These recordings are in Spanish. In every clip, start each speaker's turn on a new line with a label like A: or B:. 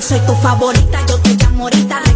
A: soy tu favorita, yo te llamo ahorita.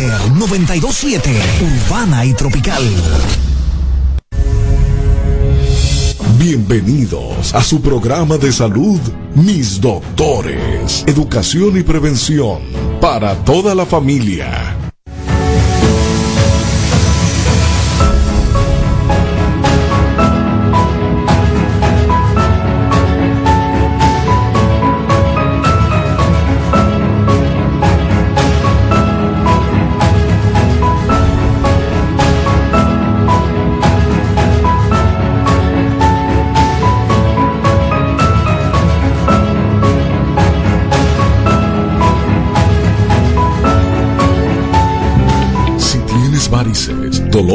B: Líder 927. Urbana
C: y
B: tropical.
D: Bienvenidos a su programa de salud, Mis Doctores, Educación y Prevención para toda la familia.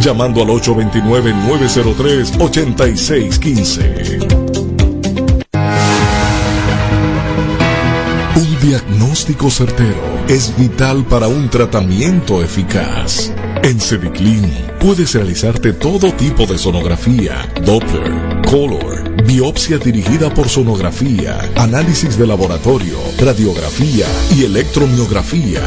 D: llamando al 829-903-8615. Un diagnóstico certero es vital para un tratamiento eficaz. En Cediclin puedes realizarte todo tipo de sonografía, Doppler, Color, biopsia dirigida por sonografía, análisis de laboratorio, radiografía y electromiografía.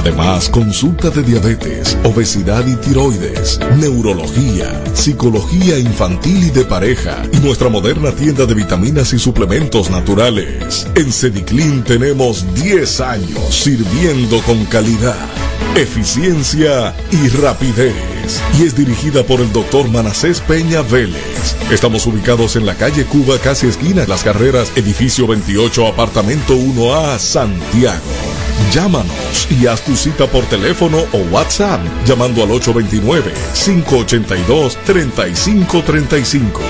D: Además, consulta de diabetes, obesidad y tiroides, neurología, psicología infantil y de pareja y nuestra moderna tienda de vitaminas y suplementos naturales. En Cediclin tenemos 10 años sirviendo con calidad, eficiencia y rapidez. Y es dirigida por el doctor Manacés Peña Vélez. Estamos ubicados en la calle Cuba, casi esquina Las Carreras, edificio 28, apartamento 1A, Santiago. Llámanos y haz tu cita por teléfono o WhatsApp llamando al 829-582-3535.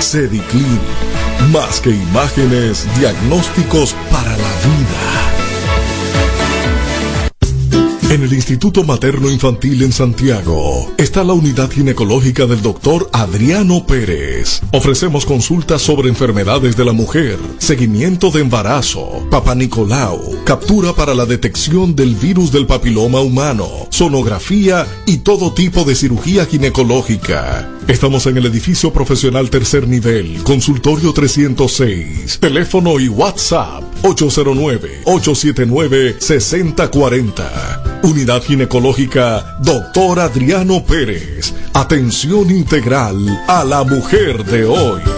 D: Cediclin, más que imágenes, diagnósticos para la vida. En el Instituto Materno Infantil en Santiago está la unidad ginecológica del doctor Adriano Pérez. Ofrecemos consultas sobre enfermedades de la mujer, seguimiento de embarazo, papá Nicolau, captura para la detección del virus del papiloma humano, sonografía y todo tipo de cirugía ginecológica. Estamos en el edificio profesional tercer nivel, consultorio 306, teléfono y WhatsApp 809-879-6040. Unidad Ginecológica Doctor Adriano Pérez. Atención integral a la mujer de hoy.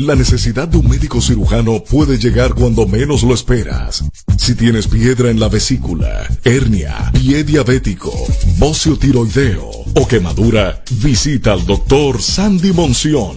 D: La necesidad de un médico cirujano puede llegar cuando menos lo esperas. Si tienes piedra en la vesícula, hernia, pie diabético, bocio tiroideo o quemadura, visita al doctor Sandy Monción,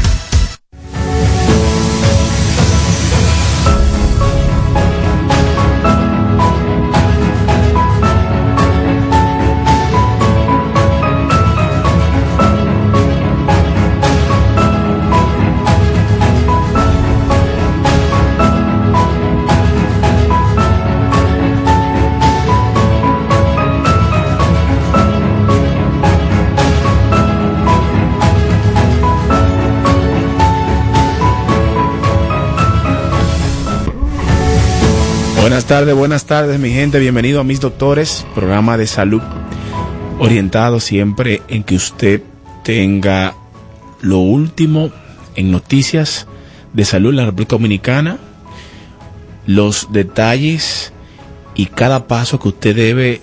E: Buenas tardes mi gente, bienvenido a Mis Doctores, programa de salud orientado siempre en que usted tenga lo último en noticias de salud en la República Dominicana, los detalles y cada paso que usted debe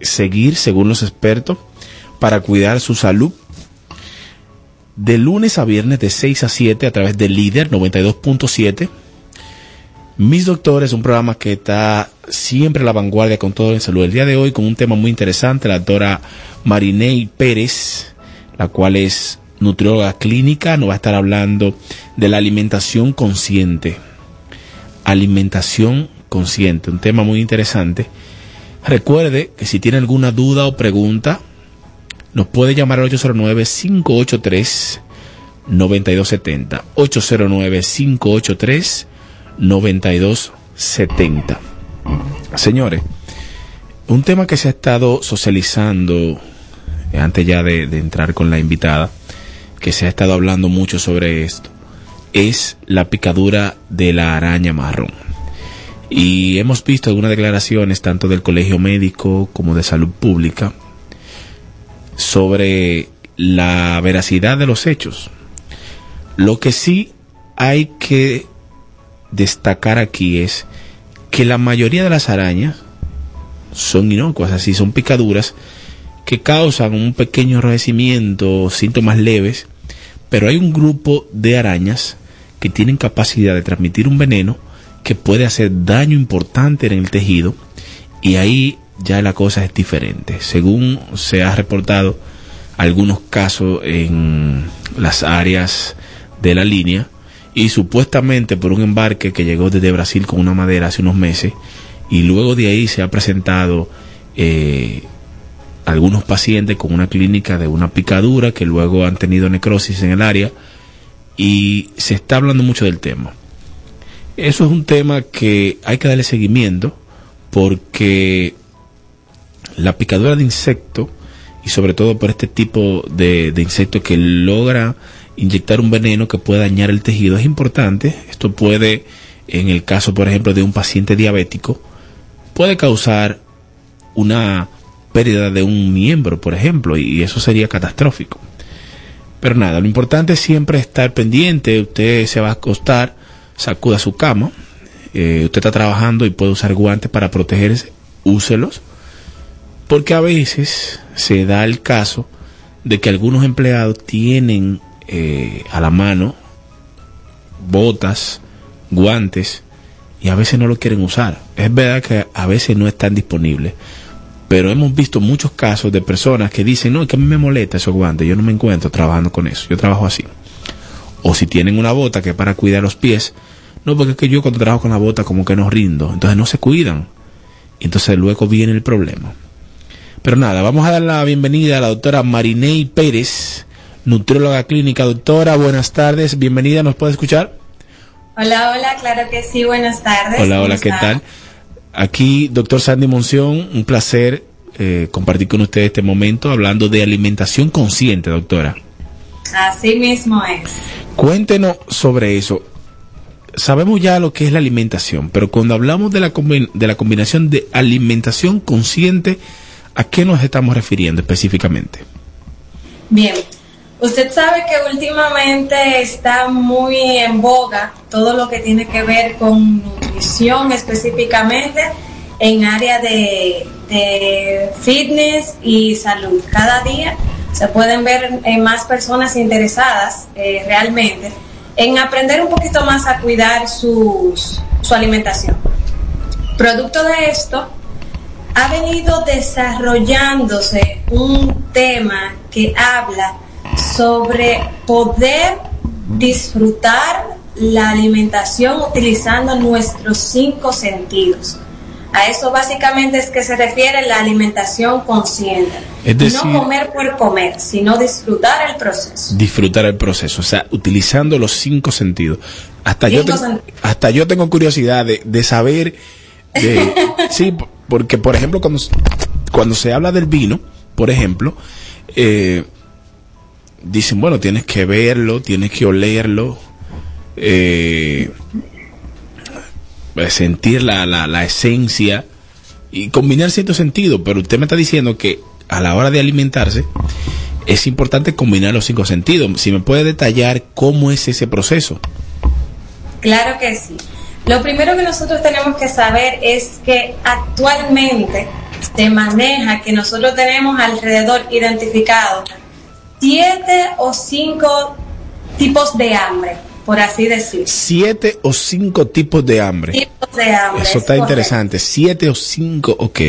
E: seguir según los expertos para cuidar su salud. De lunes a viernes de 6 a 7 a través de Líder 92.7 mis Doctores, un programa que está siempre a la vanguardia con todo en salud. El día de hoy con un tema muy interesante, la doctora Marinei Pérez, la cual es nutrióloga clínica, nos va a estar hablando de la alimentación consciente. Alimentación consciente, un tema muy interesante. Recuerde que si tiene alguna duda o pregunta, nos puede llamar al 809-583-9270. 809-583-9270. 9270. Señores, un tema que se ha estado socializando eh, antes ya de, de, entrar con la invitada, que se ha estado hablando mucho sobre esto, es la picadura de la araña marrón. Y hemos visto algunas declaraciones tanto del Colegio Médico como de Salud Pública sobre la veracidad de los hechos. Lo que sí hay que destacar aquí es que la mayoría de las arañas son inocuas, así son picaduras que causan un pequeño enrojecimiento, síntomas leves, pero hay un grupo de arañas que tienen capacidad de transmitir un veneno que puede hacer daño importante en el tejido y ahí ya la cosa es diferente. Según se ha reportado algunos casos en las áreas de la línea, y supuestamente por un embarque que llegó desde Brasil con una madera hace unos meses y luego de ahí se ha presentado eh, algunos pacientes con una clínica de una picadura que luego han tenido necrosis en el área y se está hablando mucho del tema. Eso es un tema que hay que darle seguimiento porque la picadura de insecto y sobre todo por este tipo de, de insectos que logra inyectar un veneno que puede dañar el tejido es importante. Esto puede, en el caso, por ejemplo, de un paciente diabético, puede causar una pérdida de un miembro, por ejemplo, y eso sería catastrófico. Pero nada, lo importante es siempre estar pendiente. Usted se va a acostar, sacuda su cama. Eh, usted está trabajando y puede usar guantes para protegerse, úselos. Porque a veces se da el caso de que algunos empleados tienen eh, a la mano botas, guantes y a veces no lo quieren usar. Es verdad que a veces no están disponibles, pero hemos visto muchos casos de personas que dicen, no, es que a mí me molesta esos guantes, yo no me encuentro trabajando con eso, yo trabajo así. O si tienen una bota que para cuidar los pies, no, porque es que yo cuando trabajo con la bota como que no rindo, entonces no se cuidan. Entonces luego viene el problema. Pero nada, vamos a dar la bienvenida a la doctora Marinei Pérez, nutrióloga clínica. Doctora, buenas tardes, bienvenida, ¿nos puede escuchar?
F: Hola, hola, claro que sí, buenas tardes.
E: Hola, hola, ¿qué tal? Aquí, doctor Sandy Monción, un placer eh, compartir con ustedes este momento hablando de alimentación consciente, doctora.
F: Así mismo es.
E: Cuéntenos sobre eso. Sabemos ya lo que es la alimentación, pero cuando hablamos de la, de la combinación de alimentación consciente, ¿a qué nos estamos refiriendo específicamente?
F: Bien, usted sabe que últimamente está muy en boga todo lo que tiene que ver con nutrición específicamente en área de, fitness y salud. Cada día se pueden ver eh, más personas interesadas eh, realmente en aprender un poquito más a cuidar su alimentación. Producto de esto, ha venido desarrollándose un tema que habla sobre poder disfrutar la alimentación utilizando nuestros cinco sentidos. A eso básicamente es que se refiere la alimentación consciente.
E: Es decir-
F: no comer por comer, sino disfrutar el proceso.
E: Disfrutar el proceso, o sea, utilizando los cinco sentidos. Hasta, yo, tengo,
F: sentidos.
E: hasta yo tengo curiosidad de, de saber, de, sí, porque por ejemplo, cuando, cuando se habla del vino, por ejemplo, eh, dicen, bueno, tienes que verlo, tienes que olerlo, eh, eh, sentir la, la, la esencia y combinar ciertos sentidos, pero usted me está diciendo que a la hora de alimentarse es importante combinar los cinco sentidos. Si me puede detallar cómo es ese proceso.
F: Claro que sí. Lo primero que nosotros tenemos que saber es que actualmente se maneja que nosotros tenemos alrededor identificado siete o cinco tipos de hambre, por así decir.
E: Siete o cinco tipos de hambre.
F: Tipos de hambre.
E: Eso
F: es
E: está interesante. Siete o cinco, ok.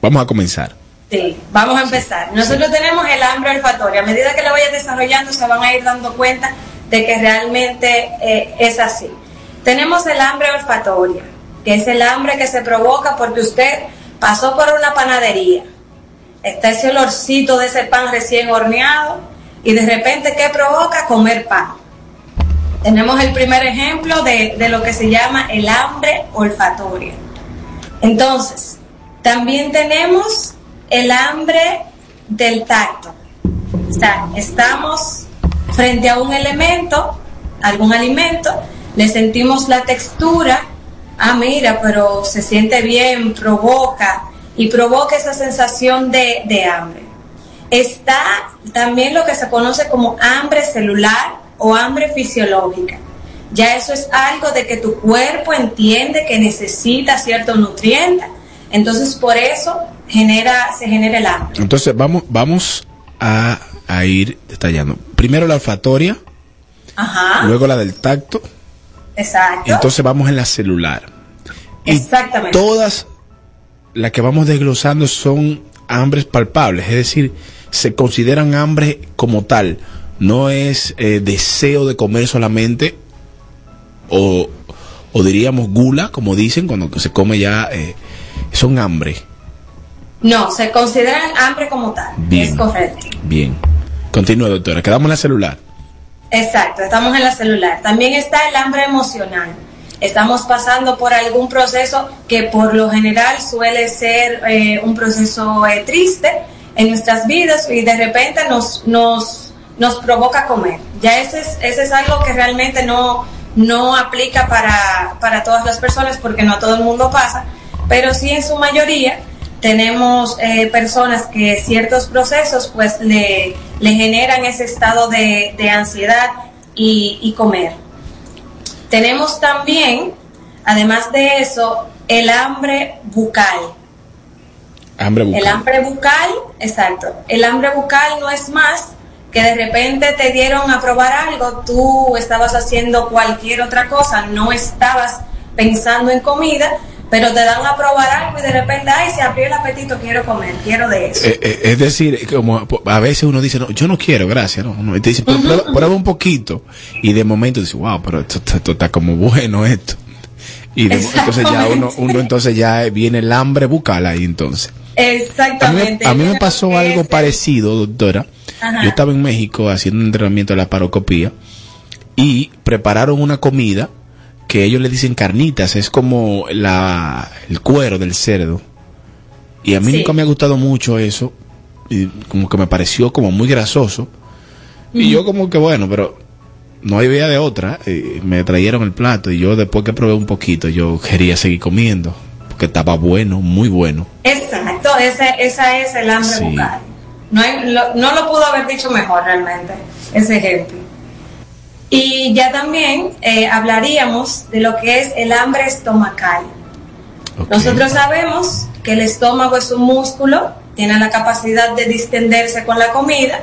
E: Vamos a comenzar.
F: Sí, vamos a empezar. Nosotros tenemos el hambre olfatoria. A medida que lo vaya desarrollando, se van a ir dando cuenta de que realmente eh, es así. Tenemos el hambre olfatoria, que es el hambre que se provoca porque usted pasó por una panadería. Está ese olorcito de ese pan recién horneado y de repente, ¿qué provoca? Comer pan. Tenemos el primer ejemplo de, de lo que se llama el hambre olfatoria. Entonces, también tenemos el hambre del tacto. O sea, estamos frente a un elemento, algún alimento, le sentimos la textura, ah, mira, pero se siente bien, provoca, y provoca esa sensación de, de hambre. Está también lo que se conoce como hambre celular o hambre fisiológica. Ya eso es algo de que tu cuerpo entiende que necesita cierto nutriente, entonces por eso genera, se genera el hambre.
E: Entonces vamos, vamos a, a ir detallando. Primero la olfatoria,
F: Ajá,
E: luego la del tacto,
F: exacto.
E: entonces vamos en la celular. Y
F: Exactamente.
E: todas las que vamos desglosando son hambres palpables, es decir, se consideran hambre como tal. No es eh, deseo de comer solamente o, o diríamos gula, como dicen, cuando se come ya, eh, son hambre.
F: No, se consideran hambre como tal.
E: Bien.
F: Es correcto.
E: Bien. Continúa, doctora. Quedamos en la celular.
F: Exacto, estamos en la celular. También está el hambre emocional. Estamos pasando por algún proceso que por lo general suele ser eh, un proceso eh, triste en nuestras vidas y de repente nos, nos, nos provoca comer. Ya ese es, ese es algo que realmente no, no aplica para, para todas las personas porque no a todo el mundo pasa, pero sí en su mayoría tenemos eh, personas que ciertos procesos pues le, le generan ese estado de, de ansiedad y, y comer. Tenemos también, además de eso, el hambre bucal.
E: Hambre bucal.
F: El hambre bucal, exacto. El hambre bucal no es más que de repente te dieron a probar algo, tú estabas haciendo cualquier otra cosa, no estabas pensando en comida, pero te dan a probar algo y de repente, ay, se abrió el apetito, quiero comer, quiero de eso.
E: Eh, eh, es decir, como a veces uno dice, no, yo no quiero, gracias, no, no, y te dice, pero prueba, prueba un poquito, y de momento dice, wow, pero esto, esto- esto está como bueno esto. Y de- entonces ya uno, uno entonces ya viene el hambre bucal ahí entonces. A mí, me-
F: Exactamente.
E: a mí me pasó algo parecido, doctora.
F: Ajá.
E: Yo estaba en México haciendo un entrenamiento de la parocopía y prepararon una comida que ellos le dicen carnitas, es como la, el cuero del cerdo. Y a mí
F: Sí.
E: nunca me ha gustado mucho eso. Y como que me pareció como muy grasoso. Y yo como que bueno, pero no había de otra. Y me trajeron el plato y yo después que probé un poquito, yo quería seguir comiendo. Porque estaba bueno, muy bueno.
F: Exacto, ese, esa es el hambre
E: Sí.
F: bucal. No, hay- lo- no lo pudo haber dicho mejor realmente, ese ejemplo. Y ya también eh, hablaríamos de lo que es el hambre estomacal. Nosotros sabemos que el estómago es un músculo, tiene la capacidad de distenderse con la comida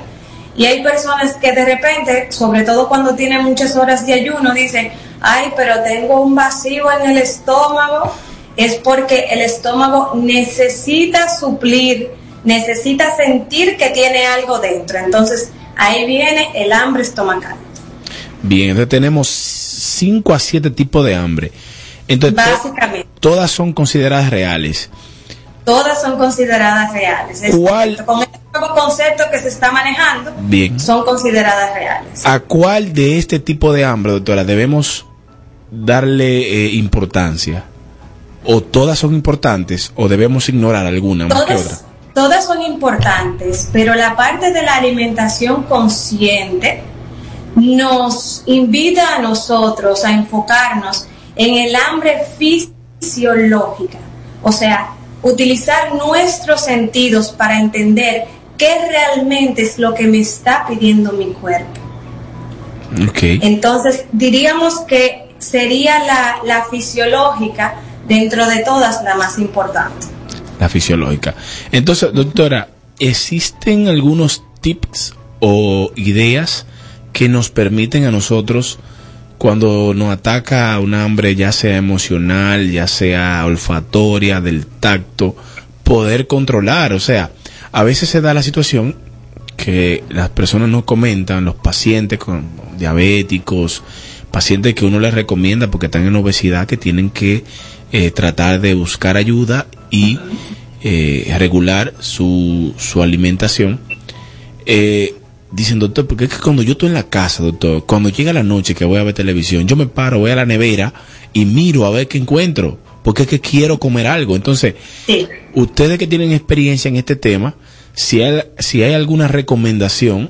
F: y hay personas que de repente, sobre todo cuando tienen muchas horas de ayuno, dicen, ay, pero tengo un vacío en el estómago, es porque el estómago necesita suplir, necesita sentir que tiene algo dentro. Entonces ahí viene el hambre estomacal.
E: Bien, entonces tenemos 5 a 7 tipos de hambre. Entonces, to-
F: Básicamente,
E: todas son consideradas reales.
F: todas son consideradas reales. Es
E: ¿Cuál?
F: correcto. Con este nuevo concepto que se está manejando,
E: Bien.
F: son consideradas reales.
E: ¿A cuál de este tipo de hambre, doctora, debemos darle eh, importancia? ¿O todas son importantes o debemos ignorar alguna más que otra?
F: Todas, son importantes, pero la parte de la alimentación consciente nos invita a nosotros a enfocarnos en el hambre fisiológica, o sea, utilizar nuestros sentidos para entender qué realmente es lo que me está pidiendo mi cuerpo.
E: Ok.
F: Entonces, diríamos que sería la, la fisiológica dentro de todas la más importante.
E: La fisiológica. Entonces, doctora, ¿existen algunos tips o ideas que nos permiten a nosotros, cuando nos ataca un hambre, ya sea emocional, ya sea olfatoria, del tacto, poder controlar? O sea, a veces se da la situación que las personas no comentan, los pacientes con diabéticos, pacientes que uno les recomienda porque están en obesidad, que tienen que eh, tratar de buscar ayuda y eh, regular su, su alimentación. Eh, dicen, doctor, porque es que cuando yo estoy en la casa, doctor, cuando llega la noche que voy a ver televisión, yo me paro, voy a la nevera y miro a ver qué encuentro, porque es que quiero comer algo. Entonces, ustedes que tienen experiencia en este tema, si hay, si hay alguna recomendación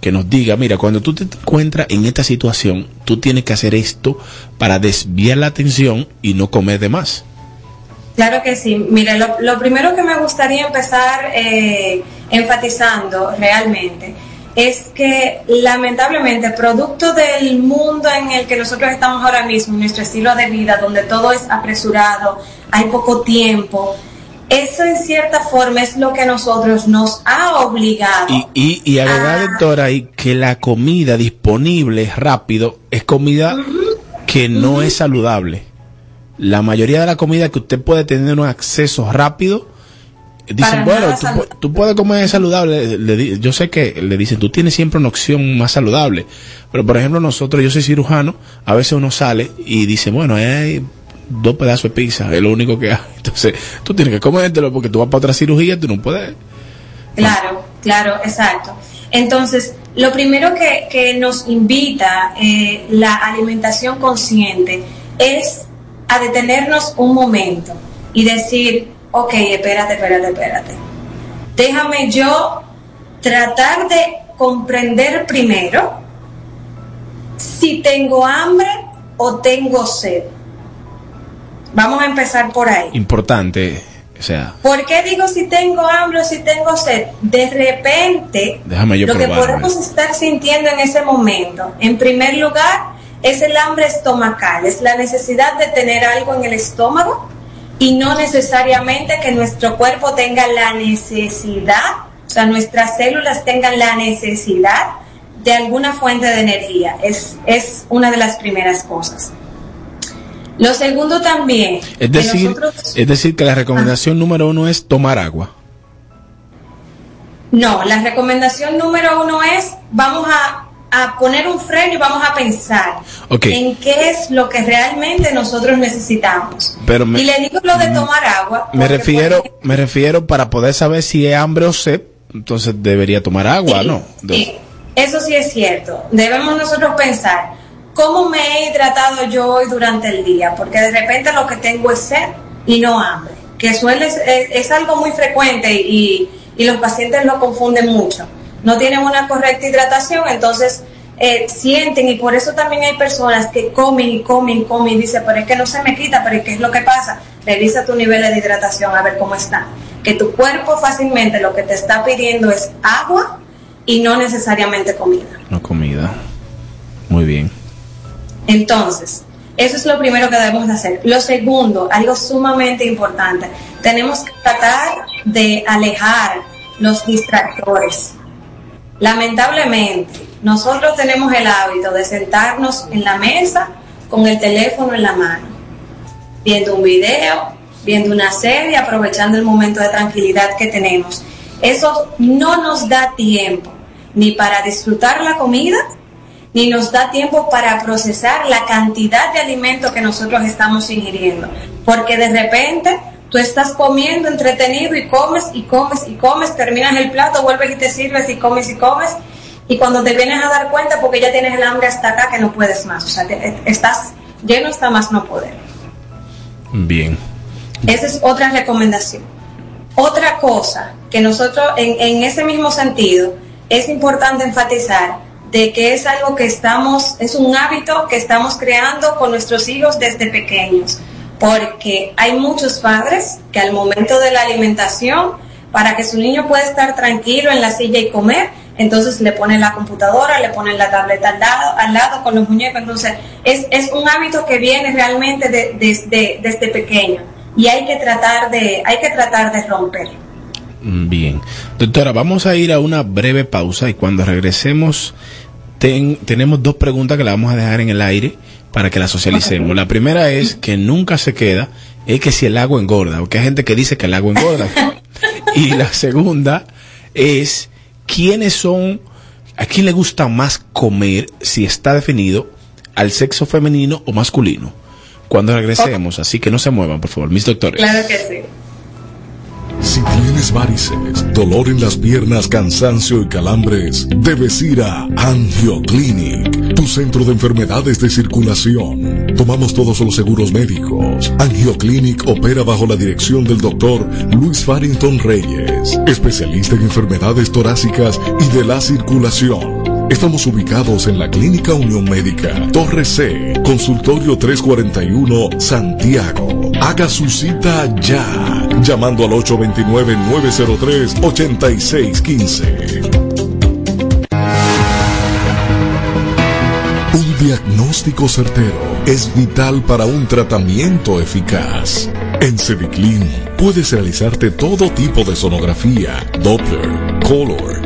E: que nos diga, mira, cuando tú te encuentras en esta situación, tú tienes que hacer esto para desviar la atención y no comer de más.
F: Claro que sí. Mire, lo, lo primero que me gustaría empezar eh, enfatizando realmente es que lamentablemente, producto del mundo en el que nosotros estamos ahora mismo, nuestro estilo de vida, donde todo es apresurado, hay poco tiempo, eso en cierta forma es lo que a nosotros nos ha obligado.
E: Y, y, y agregar, doctora, ahí que la comida disponible rápido es comida que no es saludable. La mayoría de la comida que usted puede tener un acceso rápido, dicen,
F: Para
E: bueno, tú, pu- tú puedes comer saludable. Le yo sé que le dicen, tú tienes siempre una opción más saludable. Pero, por ejemplo, nosotros, yo soy cirujano, a veces uno sale y dice, bueno, hay dos pedazos de pizza, es lo único que hay. Entonces, tú tienes que comértelo porque tú vas para otra cirugía, tú no puedes.
F: Claro, claro, exacto. Entonces, lo primero que, que nos invita eh, la alimentación consciente es a detenernos un momento y decir, ok, espérate, espérate, espérate. Déjame yo tratar de comprender primero si tengo hambre o tengo sed. Vamos a empezar por ahí.
E: Importante, o sea,
F: ¿Por qué digo si tengo hambre o si tengo sed? De repente,
E: Déjame yo
F: lo que podemos estar sintiendo en ese momento, en primer lugar, es el hambre estomacal, es la necesidad de tener algo en el estómago y no necesariamente que nuestro cuerpo tenga la necesidad, o sea, nuestras células tengan la necesidad de alguna fuente de energía. Es, es una de las primeras cosas. Lo segundo también,
E: es
F: que
E: decir,
F: nosotros-
E: es decir que la recomendación número uno es tomar agua.
F: No, la recomendación número uno es, vamos a, a poner un freno y vamos a pensar
E: Ok.
F: en qué es lo que realmente nosotros necesitamos.
E: Pero me-
F: y le digo lo de tomar agua.
E: Me refiero, me refiero para poder saber si es hambre o sed, entonces debería tomar agua, ¿no?
F: Sí, eso sí es cierto. Debemos nosotros pensar, ¿cómo me he hidratado yo hoy durante el día? Porque de repente lo que tengo es sed y no hambre. que suele, es, algo muy frecuente y, y los pacientes lo confunden mucho. No tienen una correcta hidratación, entonces eh, sienten y por eso también hay personas que comen y comen y comen y dicen, pero es que no se me quita, pero ¿qué es lo que pasa? Revisa tu nivel de hidratación a ver cómo está. Que tu cuerpo fácilmente lo que te está pidiendo es agua y no necesariamente comida.
E: No comida. Muy bien.
F: Entonces, eso es lo primero que debemos de hacer. Lo segundo, algo sumamente importante, tenemos que tratar de alejar los distractores. Lamentablemente, nosotros tenemos el hábito de sentarnos en la mesa con el teléfono en la mano, viendo un video, viendo una serie, aprovechando el momento de tranquilidad que tenemos. Eso no nos da tiempo ni para disfrutar la comida, ni nos da tiempo para procesar la cantidad de alimento que nosotros estamos ingiriendo. Porque de repente tú estás comiendo entretenido y comes y comes y comes, terminas el plato, vuelves y te sirves y comes y comes. Y cuando te vienes a dar cuenta, porque ya tienes el hambre hasta acá, que no puedes más. O sea, te- estás lleno hasta más no poder.
E: Bien.
F: Esa es otra recomendación. Otra cosa que nosotros, en, en ese mismo sentido, es importante enfatizar de que es algo que estamos, es un hábito que estamos creando con nuestros hijos desde pequeños, porque hay muchos padres que al momento de la alimentación, para que su niño pueda estar tranquilo en la silla y comer, entonces le ponen la computadora, le ponen la tableta al lado, al lado con los muñecos, entonces es, es un hábito que viene realmente de- desde, desde pequeño y hay que tratar de, hay que tratar de romper.
E: Mm, Bien. Doctora, vamos a ir a una breve pausa y cuando regresemos ten- tenemos dos preguntas que la vamos a dejar en el aire para que las socialicemos. La primera es que nunca se queda, es que si el agua engorda, porque hay gente que dice que el agua engorda. y la segunda es quiénes son, a quién le gusta más comer si está definido al sexo femenino o masculino. Cuando regresemos, así que no se muevan, por favor, mis doctores.
F: Claro que sí.
D: Si tienes varices, dolor en las piernas, cansancio y calambres, debes ir a Angioclinic, tu centro de enfermedades de circulación. Tomamos todos los seguros médicos. Angioclinic opera bajo la dirección del doctor Luis Farrington Reyes, especialista en enfermedades torácicas y de la circulación. Estamos ubicados en la Clínica Unión Médica, Torre C, Consultorio 341, Santiago. Haga su cita ya, llamando al 829-903-8615. Un diagnóstico certero es vital para un tratamiento eficaz. En Cediclin puedes realizarte todo tipo de sonografía, Doppler, Color,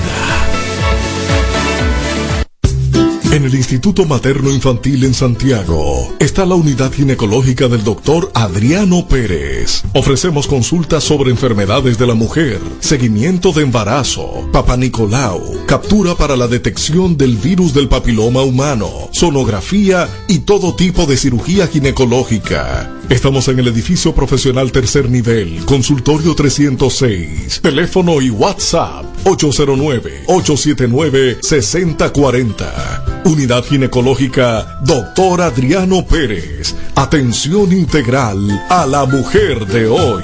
D: En el Instituto Materno Infantil en Santiago está la unidad ginecológica del doctor Adriano Pérez. Ofrecemos consultas sobre enfermedades de la mujer, seguimiento de embarazo, Papa Nicolau, captura para la detección del virus del papiloma humano, sonografía y todo tipo de cirugía ginecológica. Estamos en el edificio profesional tercer nivel, consultorio 306, teléfono y WhatsApp 809-879-6040. Unidad Ginecológica Doctor Adriano Pérez. Atención integral a la mujer de hoy.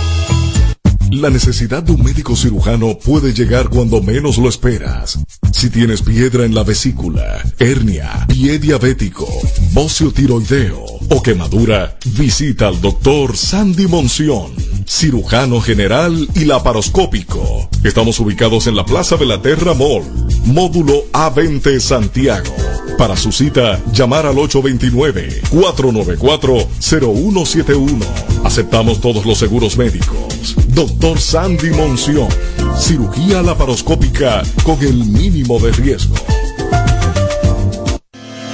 D: La necesidad de un médico cirujano puede llegar cuando menos lo esperas. Si tienes piedra en la vesícula, hernia, pie diabético, bocio tiroideo o quemadura, visita al doctor Sandy Monción, cirujano general y laparoscópico. Estamos ubicados en la Plaza de la Terra Mall, módulo A20 Santiago. Para su cita, llamar al 829-494-0171. Aceptamos todos los seguros médicos. Doctor Sandy Monción. Cirugía laparoscópica con el mínimo de riesgo.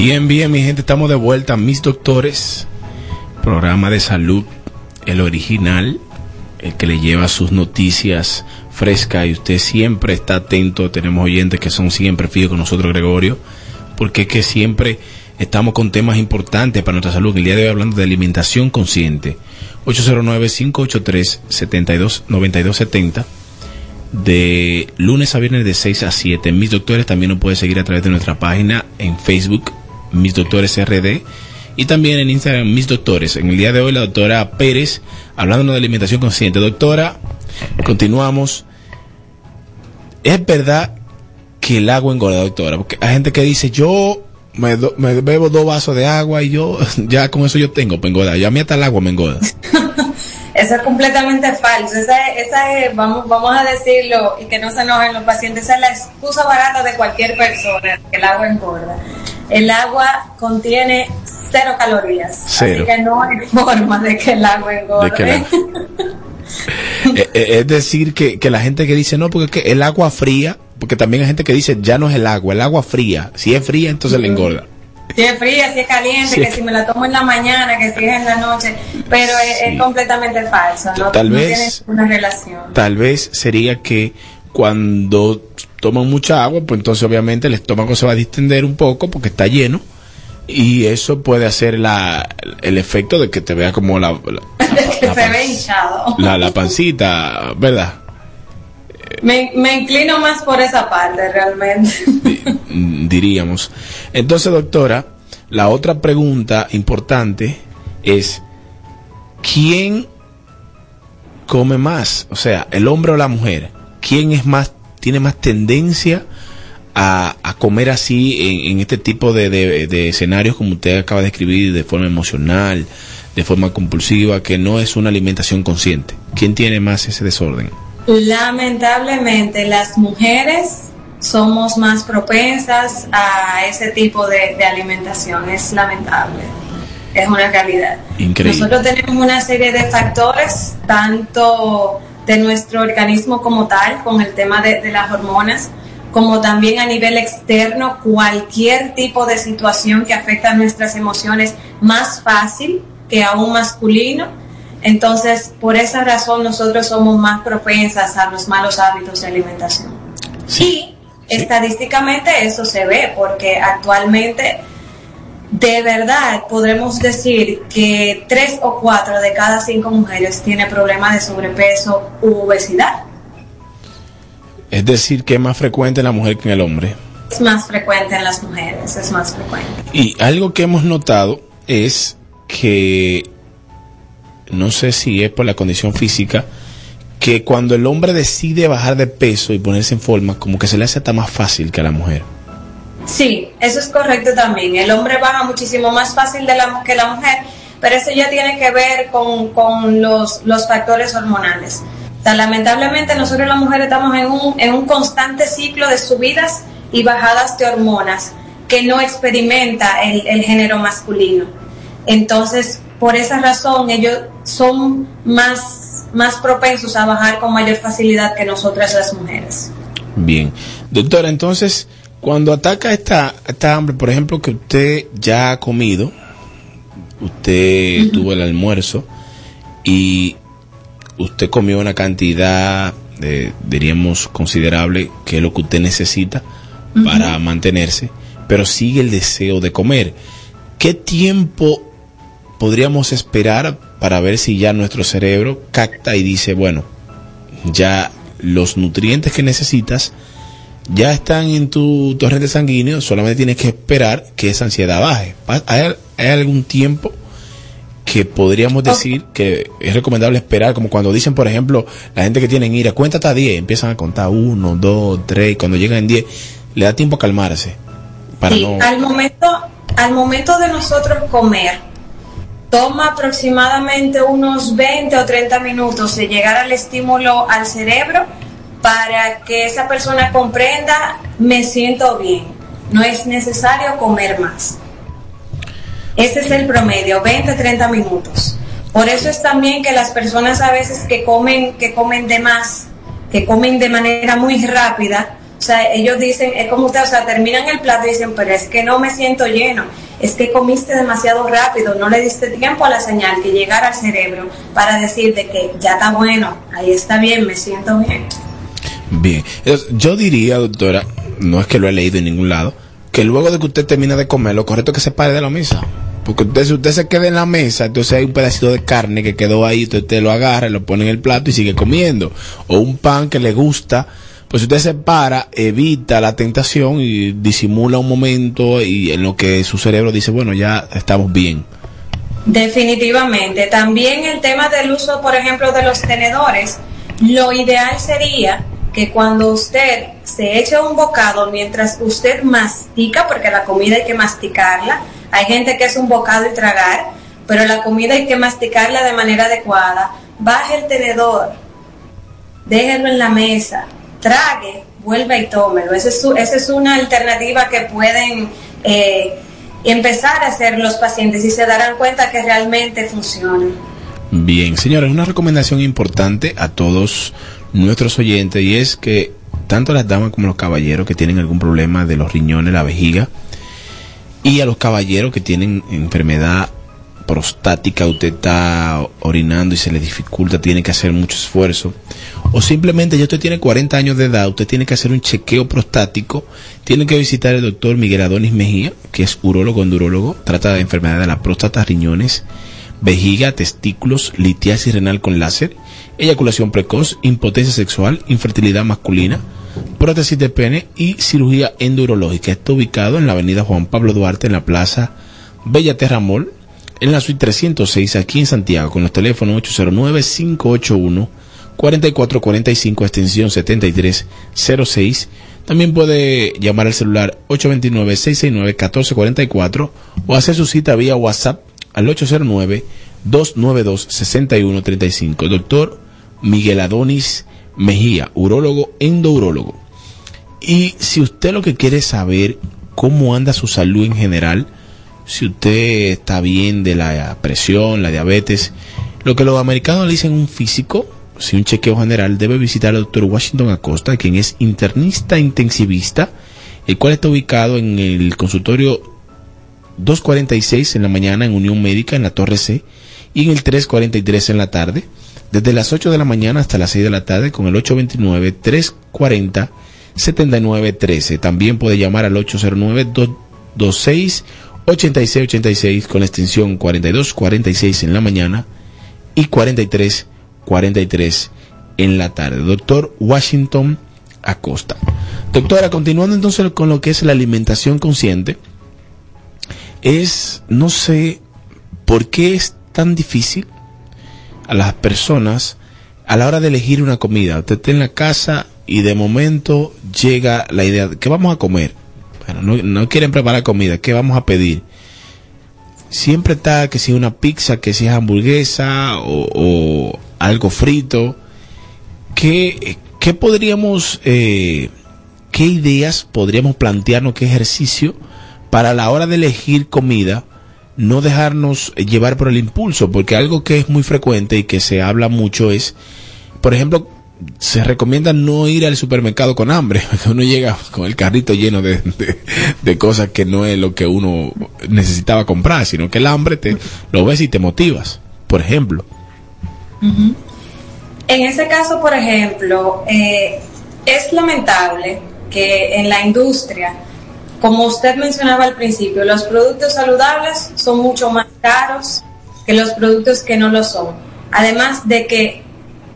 E: Bien, bien, mi gente, estamos de vuelta. Mis doctores, programa de salud, el original, el que le lleva sus noticias frescas y usted siempre está atento. Tenemos oyentes que son siempre fijos con nosotros, Gregorio, porque es que siempre estamos con temas importantes para nuestra salud. El día de hoy hablando de alimentación consciente. 809-583-729270 de lunes a viernes de 6 a 7. Mis doctores también nos puede seguir a través de nuestra página en Facebook, Mis Doctores RD, y también en Instagram, Mis Doctores. En el día de hoy, la doctora Pérez, hablándonos de alimentación consciente. Doctora, continuamos. ¿Es verdad que el agua engorda, doctora? Porque hay gente que dice, yo me, me bebo dos vasos de agua y yo, ya con eso yo tengo para engordar. Ya a mí hasta el agua me engorda.
F: Eso es completamente falso. Esa, esa es, vamos, vamos a decirlo y que no se enojen los pacientes, esa es la excusa barata de cualquier persona, que el agua engorda. El agua contiene cero calorías.
E: Cero.
F: Así que no hay forma de que el agua engorde.
E: De Eh, eh, es decir, que, que la gente que dice, no, porque el agua fría, porque también hay gente que dice, ya no es el agua, el agua fría. Si es fría, entonces le engorda.
F: Si es fría, si es caliente,
E: Sí.
F: que si me la tomo en la mañana, que si es en la noche, pero es, es completamente falso, no,
E: Tal
F: no
E: vez-
F: tiene una relación.
E: Tal vez sería que cuando toman mucha agua, pues entonces obviamente el estómago se va a distender un poco porque está lleno y eso puede hacer la, el efecto de que te vea como la, la,
F: que se ve hinchado.
E: la- la pancita, ¿verdad?
F: Me, me inclino más por esa parte realmente.
E: Diríamos. Entonces, doctora, la otra pregunta importante es, ¿quién come más? O sea, el hombre o la mujer. ¿Quién es más, tiene más tendencia a, a comer así en, en este tipo de, de- de escenarios como usted acaba de escribir, de forma emocional, de forma compulsiva, que no es una alimentación consciente? ¿Quién tiene más ese desorden?
F: Lamentablemente las mujeres somos más propensas a ese tipo de, de alimentación, es lamentable, es una realidad.
E: Increíble.
F: Nosotros tenemos una serie de factores, tanto de nuestro organismo como tal, con el tema de, de las hormonas, como también a nivel externo, cualquier tipo de situación que afecta nuestras emociones más fácil que a un masculino. Entonces, por esa razón nosotros somos más propensas a los malos hábitos de alimentación. Y estadísticamente eso se ve, porque actualmente de verdad podremos decir que tres o cuatro de cada cinco mujeres tiene problemas de sobrepeso u obesidad.
E: Es decir, que es más frecuente en la mujer que en el hombre.
F: Es más frecuente en las mujeres, es más frecuente.
E: Y algo que hemos notado es que, no sé si es por la condición física, que cuando el hombre decide bajar de peso y ponerse en forma, como que se le hace hasta más fácil que a la mujer.
F: Sí, eso es correcto también. El hombre baja muchísimo más fácil de la, que la mujer, pero eso ya tiene que ver con, con los, los factores hormonales. Lamentablemente nosotros las mujeres estamos en un, en un constante ciclo de subidas y bajadas de hormonas que no experimenta el, el género masculino. Entonces, por esa razón, ellos son más, más propensos a bajar con mayor facilidad que nosotras las mujeres.
E: Bien. Doctora, entonces, cuando ataca esta, esta hambre, por ejemplo, que usted ya ha comido, usted tuvo el almuerzo y usted comió una cantidad, de, diríamos, considerable, que es lo que usted necesita para mantenerse, pero sigue el deseo de comer. ¿Qué tiempo podríamos esperar para ver si ya nuestro cerebro capta y dice, bueno, ya los nutrientes que necesitas ya están en tu torrente sanguíneo, solamente tienes que esperar que esa ansiedad baje. ¿Hay, hay algún tiempo que podríamos decir que es recomendable esperar? Como cuando dicen, por ejemplo, la gente que tienen ira, cuenta hasta 10, empiezan a contar 1, 2, 3, cuando llegan en 10, le da tiempo a calmarse. Para
F: Sí,
E: no...
F: al momento, al momento de nosotros comer, toma aproximadamente unos 20 o 30 minutos de llegar al estímulo al cerebro para que esa persona comprenda, me siento bien, no es necesario comer más. Ese es el promedio, 20 o 30 minutos. Por eso es también que las personas a veces que comen, que comen de más, que comen de manera muy rápida, o sea, ellos dicen, es como usted, o sea, terminan el plato y dicen, pero es que no me siento lleno, es que comiste demasiado rápido, no le diste tiempo a la señal que llegara al cerebro para decirte que ya está bueno, ahí está bien, me siento bien.
E: Bien, yo diría, doctora, no es que lo he leído en ningún lado, que luego de que usted termina de comer, lo correcto es que se pare de la mesa. Porque usted, si usted se queda en la mesa, entonces hay un pedacito de carne que quedó ahí, entonces usted lo agarra, lo pone en el plato y sigue comiendo. O un pan que le gusta, pues si usted se para, evita la tentación y disimula un momento y en lo que su cerebro dice, bueno, ya estamos bien.
F: Definitivamente. También el tema del uso, por ejemplo, de los tenedores, lo ideal sería que cuando usted se eche un bocado mientras usted mastica, porque la comida hay que masticarla, hay gente que es un bocado y tragar, pero la comida hay que masticarla de manera adecuada, baje el tenedor, déjelo en la mesa, trague, vuelva y tómelo. Esa es, esa es una alternativa que pueden eh, empezar a hacer los pacientes y se darán cuenta que realmente funciona.
E: Bien, señores, una recomendación importante a todos nuestros oyentes y es que tanto las damas como los caballeros que tienen algún problema de los riñones, la vejiga, y a los caballeros que tienen enfermedad prostática, usted está orinando y se le dificulta, tiene que hacer mucho esfuerzo, o simplemente ya usted tiene 40 años de edad, usted tiene que hacer un chequeo prostático, tiene que visitar al doctor Miguel Adonis Mejía, que es urólogo endurólogo, trata de enfermedad de la próstata, riñones, vejiga, testículos, litiasis renal con láser, eyaculación precoz, impotencia sexual, infertilidad masculina, prótesis de pene y cirugía endurológica. Está ubicado en la avenida Juan Pablo Duarte, en la plaza Bella Terra Mall, en la suite 306, aquí en Santiago, con los teléfonos 809-581-4445, extensión 7306. También puede llamar al celular 829-669-1444 o hacer su cita vía WhatsApp al 809-292-6135. Doctor Miguel Adonis Mejía, urólogo, endourólogo. Y si usted lo que quiere saber cómo anda su salud en general, si usted está bien de la presión, la diabetes, lo que los americanos le dicen un físico, si un chequeo general, debe visitar al doctor Washington Acosta, quien es internista intensivista, el cual está ubicado en el consultorio 246 en la mañana en Unión Médica en la Torre C y en el 343 en la tarde, desde las 8 de la mañana hasta las 6 de la tarde con el 829-340-7913. También puede llamar al 809-226-8686 con la extensión 4246 en la mañana y 4343 en la tarde. Doctor Washington Acosta. Doctora, continuando entonces con lo que es la alimentación consciente, es, no sé, ¿por qué es tan difícil a las personas a la hora de elegir una comida? Usted está en la casa y de momento llega la idea de que vamos a comer. Bueno, no, no quieren preparar comida, ¿qué vamos a pedir? Siempre está que si una pizza, que si es hamburguesa o, algo frito. ¿Qué, qué podríamos, eh, qué ideas podríamos plantearnos, qué ejercicio para la hora de elegir comida? No dejarnos llevar por el impulso, porque algo que es muy frecuente y que se habla mucho es, por ejemplo, se recomienda no ir al supermercado con hambre, uno llega con el carrito lleno de, de, cosas que no es lo que uno necesitaba comprar, sino que el hambre te lo ves y te motivas, por ejemplo.
F: En ese caso, por ejemplo, eh, es lamentable que en la industria, como usted mencionaba al principio, los productos saludables son mucho más caros que los productos que no lo son. Además de que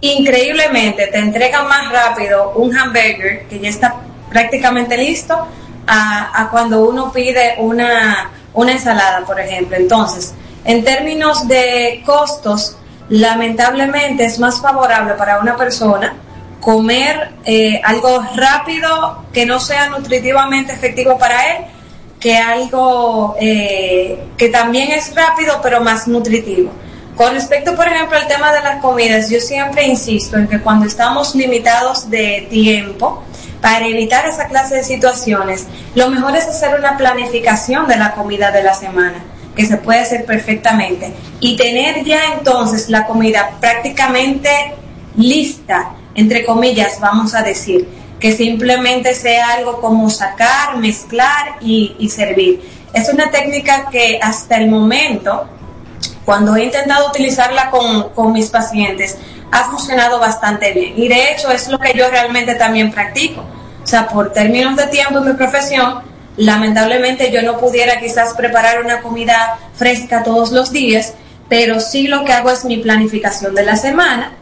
F: increíblemente te entregan más rápido un hamburger que ya está prácticamente listo a, a cuando uno pide una, una ensalada, por ejemplo. Entonces, en términos de costos, lamentablemente es más favorable para una persona comer eh, algo rápido que no sea nutritivamente efectivo para él que algo eh, que también es rápido pero más nutritivo. Con respecto, por ejemplo, al tema de las comidas, yo siempre insisto en que cuando estamos limitados de tiempo, para evitar esa clase de situaciones, lo mejor es hacer una planificación de la comida de la semana, que se puede hacer perfectamente, y tener ya entonces la comida prácticamente lista, entre comillas, vamos a decir, que simplemente sea algo como sacar, mezclar y, servir. Es una técnica que hasta el momento, cuando he intentado utilizarla con, con, mis pacientes, ha funcionado bastante bien. Y de hecho es lo que yo realmente también practico. O sea, por términos de tiempo en mi profesión, lamentablemente yo no pudiera quizás preparar una comida fresca todos los días, pero sí lo que hago es mi planificación de la semana.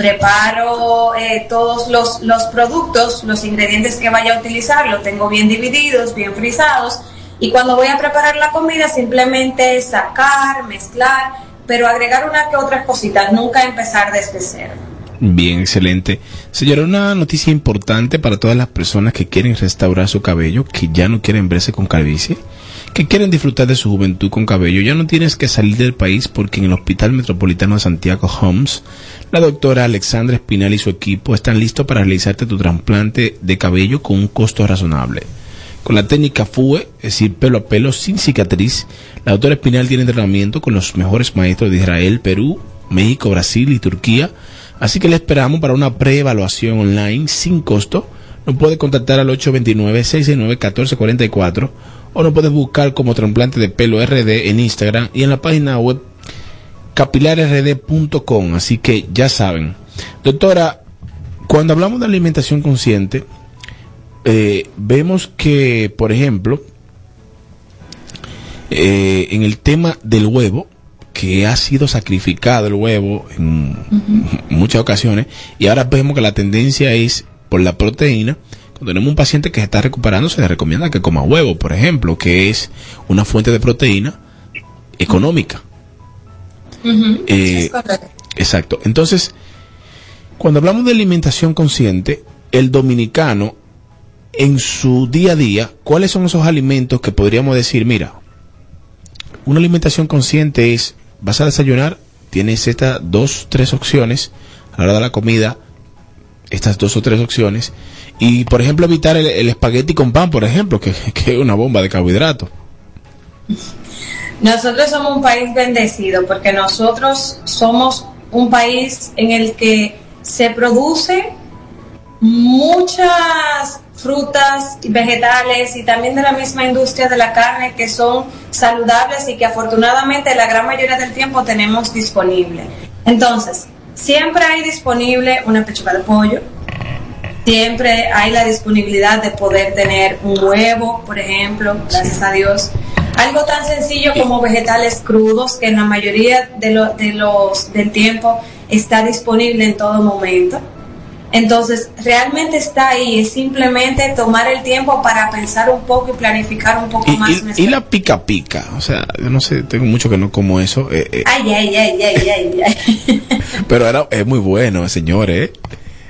F: Preparo eh, todos los, los productos, los ingredientes que vaya a utilizar, los tengo bien divididos, bien frisados y cuando voy a preparar la comida simplemente sacar, mezclar, pero agregar una que otras cositas, nunca empezar desde cero.
E: Bien, excelente. Señora, una noticia importante para todas las personas que quieren restaurar su cabello, que ya no quieren verse con calvicie, que quieren disfrutar de su juventud con cabello. Ya no tienes que salir del país porque en el Hospital Metropolitano de Santiago Homes, la doctora Alexandra Espinal y su equipo están listos para realizarte tu trasplante de cabello con un costo razonable. Con la técnica FUE, es decir, pelo a pelo, sin cicatriz, la doctora Espinal tiene entrenamiento con los mejores maestros de Israel, Perú, México, Brasil y Turquía. Así que le esperamos para una preevaluación online sin costo. Nos puede contactar al 829-669-1444 o nos puedes buscar como trasplante de pelo RD en Instagram y en la página web capilarrd.com. Así que ya saben. Doctora, cuando hablamos de alimentación consciente, eh, vemos que, por ejemplo, eh, en el tema del huevo, que ha sido sacrificado el huevo en uh -huh. muchas ocasiones, y ahora vemos que la tendencia es por la proteína. Cuando tenemos un paciente que se está recuperando, se le recomienda que coma huevo, por ejemplo, que es una fuente de proteína económica.
F: Uh -huh.
E: eh, exacto. Entonces, cuando hablamos de alimentación consciente, el dominicano en su día a día, ¿cuáles son esos alimentos que podríamos decir, mira, una alimentación consciente es, vas a desayunar, tienes estas dos, tres opciones, a la hora de la comida, estas dos o tres opciones, y por ejemplo evitar el, el espagueti con pan, por ejemplo, que, que es una bomba de carbohidratos.
F: Nosotros somos un país bendecido porque nosotros somos un país en el que se produce muchas frutas y vegetales y también de la misma industria de la carne que son saludables y que afortunadamente la gran mayoría del tiempo tenemos disponible. Entonces, siempre hay disponible una pechuga de pollo, siempre hay la disponibilidad de poder tener un huevo, por ejemplo, gracias sí. a Dios. Algo tan sencillo como vegetales crudos que en la mayoría de, lo, de los del tiempo está disponible en todo momento entonces, realmente está ahí, es simplemente tomar el tiempo para pensar un poco y planificar un poco
E: y,
F: más.
E: Y, y, la pica pica, o sea, yo no sé, tengo mucho que no como eso. Eh, eh.
F: Ay, ay, ay, ay, ay, ay.
E: Pero era, es muy bueno, señor, ¿eh?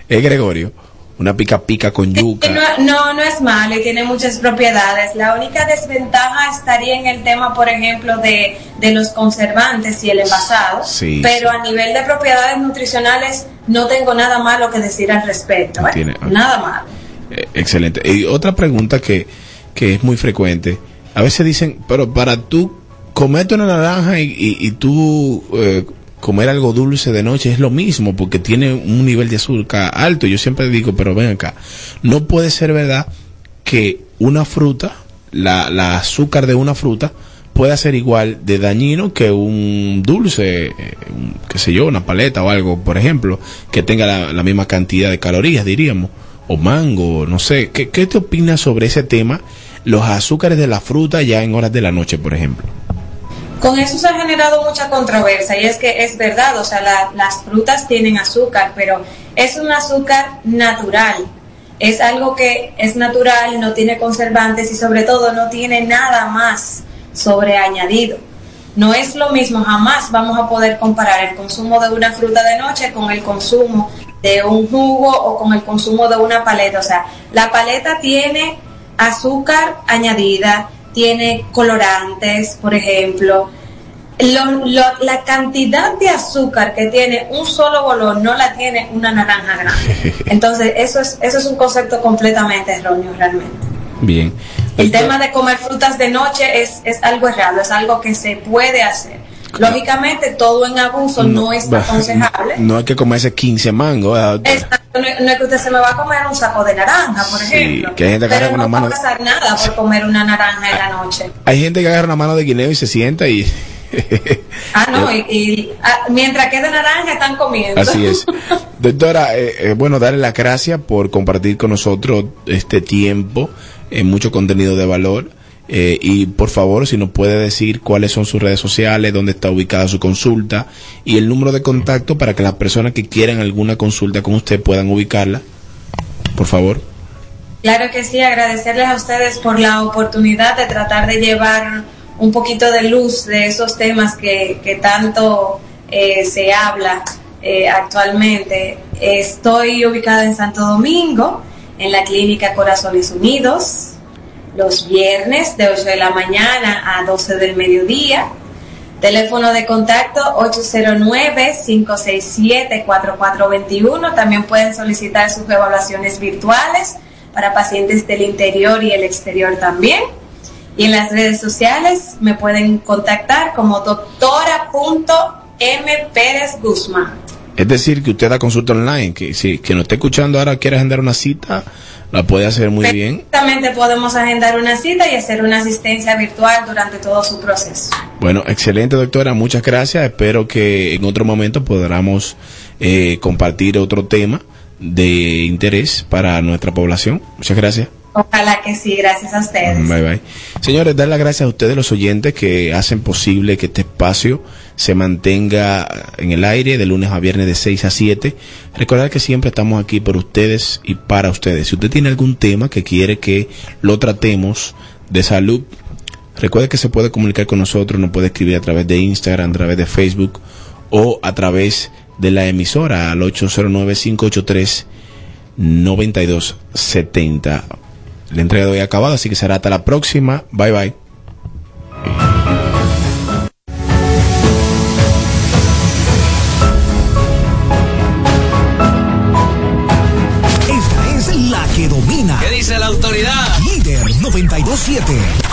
E: Es Gregorio. Una pica pica con yuca.
F: No, no, no es malo y tiene muchas propiedades. La única desventaja estaría en el tema, por ejemplo, de, de los conservantes y el envasado.
E: Sí,
F: pero a nivel de propiedades nutricionales no tengo nada malo que decir al respecto. ¿eh?
E: Tiene-
F: Nada malo.
E: Eh, excelente. Y otra pregunta que, que es muy frecuente. A veces dicen, pero para tú comerte una naranja y, y, y tú eh, comer algo dulce de noche es lo mismo porque tiene un nivel de azúcar alto. Yo siempre digo, pero ven acá, no puede ser verdad que una fruta, la, la azúcar de una fruta, pueda ser igual de dañino que un dulce, eh, un- qué sé yo, una paleta o algo, por ejemplo, que tenga la, la misma cantidad de calorías, diríamos, o mango, no sé. ¿Qué, qué te opinas sobre ese tema? Los azúcares de la fruta ya en horas de la noche, por ejemplo.
F: Con eso se ha generado mucha controversia y es que es verdad, o sea, la- las frutas tienen azúcar, pero es un azúcar natural. Es algo que es natural, no tiene conservantes y sobre todo no tiene nada más sobreañadido. No es lo mismo, jamás vamos a poder comparar el consumo de una fruta de noche con el consumo de un jugo o con el consumo de una paleta. O sea, la paleta tiene azúcar añadida, tiene colorantes, por ejemplo. Lo- lo- la cantidad de azúcar que tiene un solo bolón no la tiene una naranja grande. Entonces, eso es, eso es un concepto completamente erróneo realmente.
E: Bien.
F: El tema de comer frutas de noche es, es algo errado, es algo que se puede hacer. Lógicamente, todo en abuso no, es
E: bah,
F: aconsejable.
E: No hay que comerse 15 mangos. ah,
F: Exacto, no, no es que usted se me va a comer un saco de naranja, por
E: Sí,
F: ejemplo.
E: que hay gente que agarra
F: Pero
E: con
F: no
E: la
F: va
E: mano.
F: a pasar nada por comer una naranja en la noche.
E: Hay gente que agarra una mano de guineo y se sienta y...
F: Ah, no, y, y, ah, mientras quede naranja están comiendo.
E: Así es. Doctora, eh, eh, bueno, darle las gracias por compartir con nosotros este tiempo, eh, mucho contenido de valor. Eh, y por favor, si nos puede decir cuáles son sus redes sociales, dónde está ubicada su consulta y el número de contacto para que las personas que quieran alguna consulta con usted puedan ubicarla. Por favor.
F: Claro que sí, agradecerles a ustedes por la oportunidad de tratar de llevar un poquito de luz de esos temas que, que tanto eh, se habla eh, actualmente. Estoy ubicada en Santo Domingo, en la clínica Corazones Unidos, los viernes de 8 de la mañana a 12 del mediodía. Teléfono de contacto 809-567-4421. También pueden solicitar sus evaluaciones virtuales para pacientes del interior y el exterior también. Y en las redes sociales me pueden contactar como doctora.m Pérez Guzmán.
E: Es decir, que usted da consulta online, que si que nos está escuchando ahora quiere agendar una cita, la puede hacer muy bien.
F: Perfectamente podemos agendar una cita y hacer una asistencia virtual durante todo su proceso.
E: Bueno, excelente doctora, muchas gracias. Espero que en otro momento podamos eh, compartir otro tema de interés para nuestra población. Muchas gracias.
F: Ojalá que sí, gracias a ustedes.
E: Bye bye. Señores, dar las gracias a ustedes los oyentes que hacen posible que este espacio se mantenga en el aire de lunes a viernes de 6 a 7. Recordar que siempre estamos aquí por ustedes y para ustedes. Si usted tiene algún tema que quiere que lo tratemos de salud, recuerde que se puede comunicar con nosotros, nos puede escribir a través de Instagram, a través de Facebook o a través de la emisora al 809-583-9270. La entrega de hoy ha acabado, así que será hasta la próxima. Bye bye.
B: 927.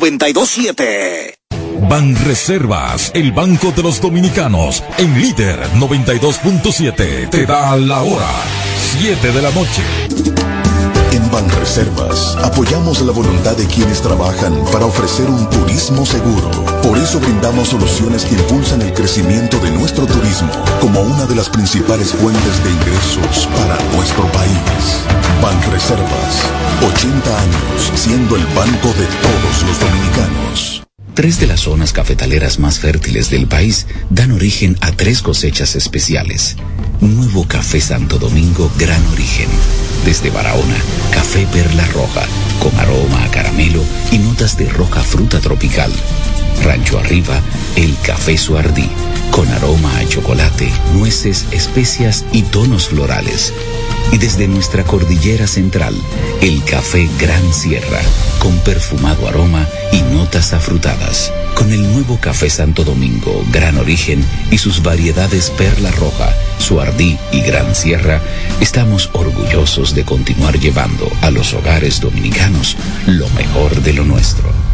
G: 927.
H: Ban Reservas, el Banco de los Dominicanos, en líder 92.7, te da la hora, 7 de la noche.
D: En Banreservas apoyamos la voluntad de quienes trabajan para ofrecer un turismo seguro. Por eso brindamos soluciones que impulsan el crecimiento de nuestro turismo como una de las principales fuentes de ingresos para nuestro país. Banreservas, 80 años siendo el banco de todos los dominicanos.
I: Tres de las zonas cafetaleras más fértiles del país dan origen a tres cosechas especiales. Nuevo Café Santo Domingo Gran Origen. Desde Barahona, café perla roja, con aroma a caramelo y notas de roja fruta tropical. Rancho Arriba, el café Suardí, con aroma a chocolate, nueces, especias y tonos florales. Y desde nuestra cordillera central, el café Gran Sierra, con perfumado aroma y notas afrutadas. Con el nuevo café Santo Domingo, Gran Origen y sus variedades Perla Roja, Suardí y Gran Sierra, estamos orgullosos de continuar llevando a los hogares dominicanos lo mejor de lo nuestro.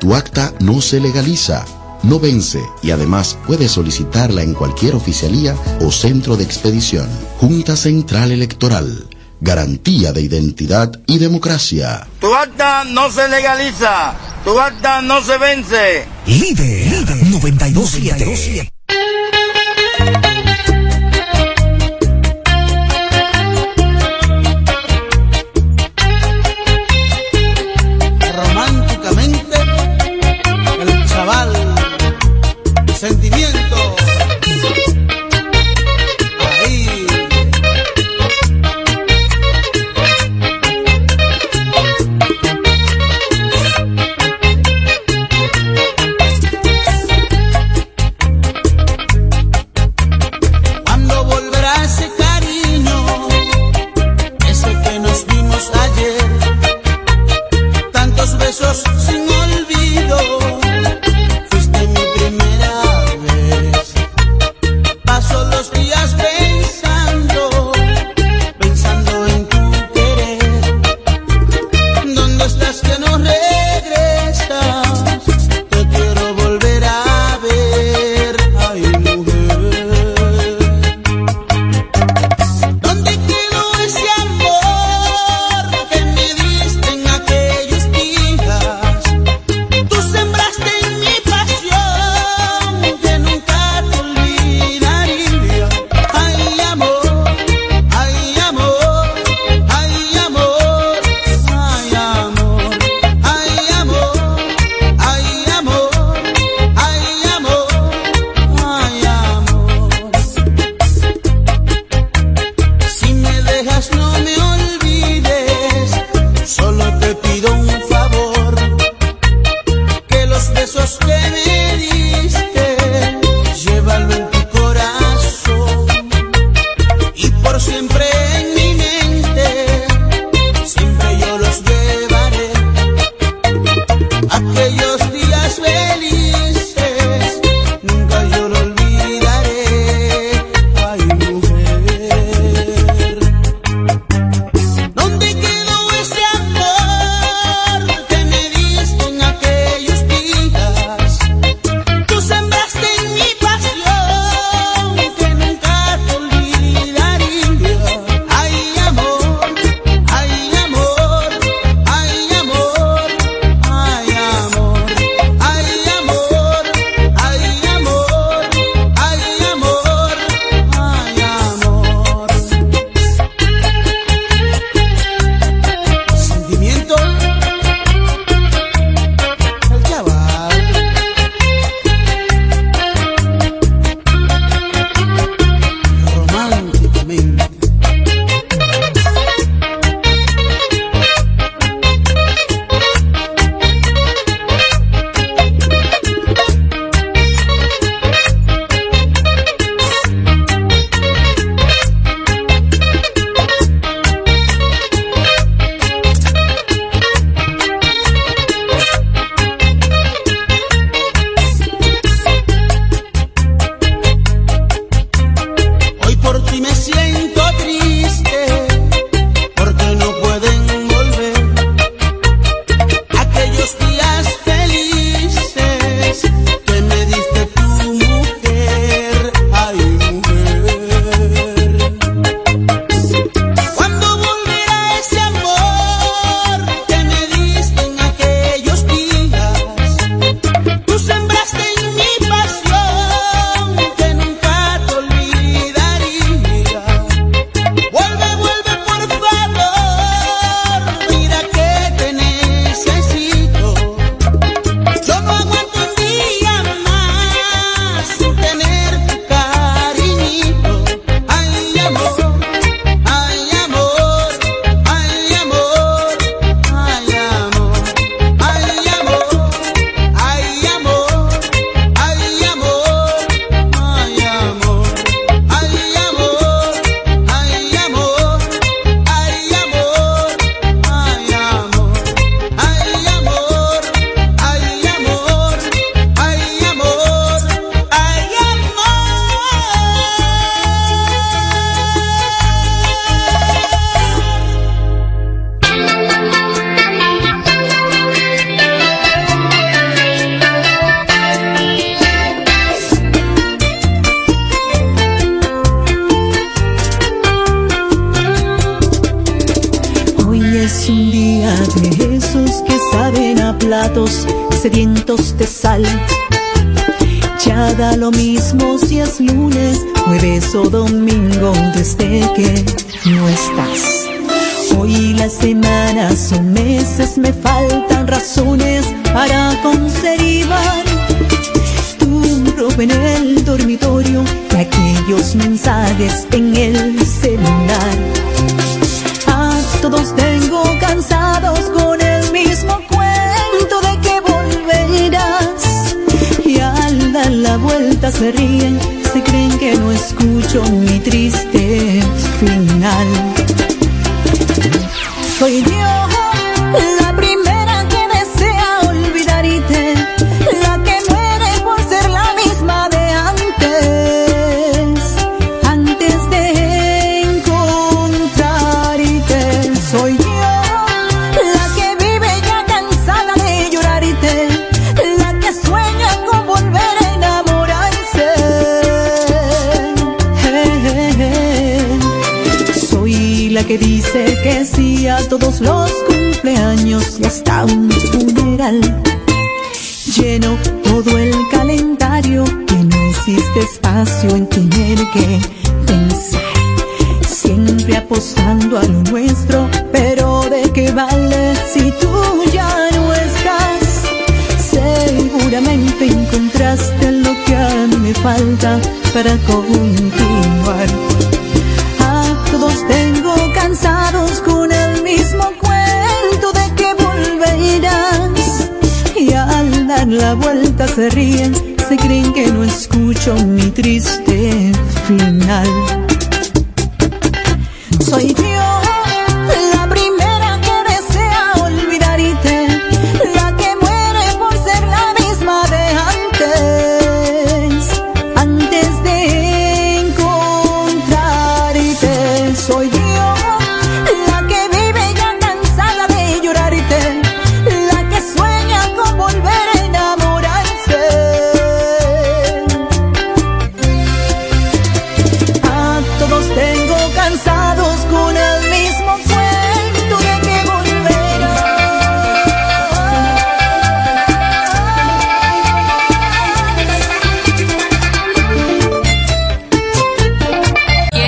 J: Tu acta no se legaliza, no vence y además puedes solicitarla en cualquier oficialía o centro de expedición. Junta Central Electoral. Garantía de identidad y democracia.
K: Tu acta no se legaliza, tu acta no se vence.
G: Líder 927.
L: que no
M: escucho mi triste final. Soy yo que dice que sí a todos los cumpleaños y hasta un funeral. Lleno todo el calendario que no existe espacio en tener que pensar. Siempre apostando a lo nuestro, pero de qué vale si tú ya no estás. Seguramente encontraste lo que a mí me falta para continuar la vuelta, se ríen, se creen que no escucho mi triste final. Soy Dios.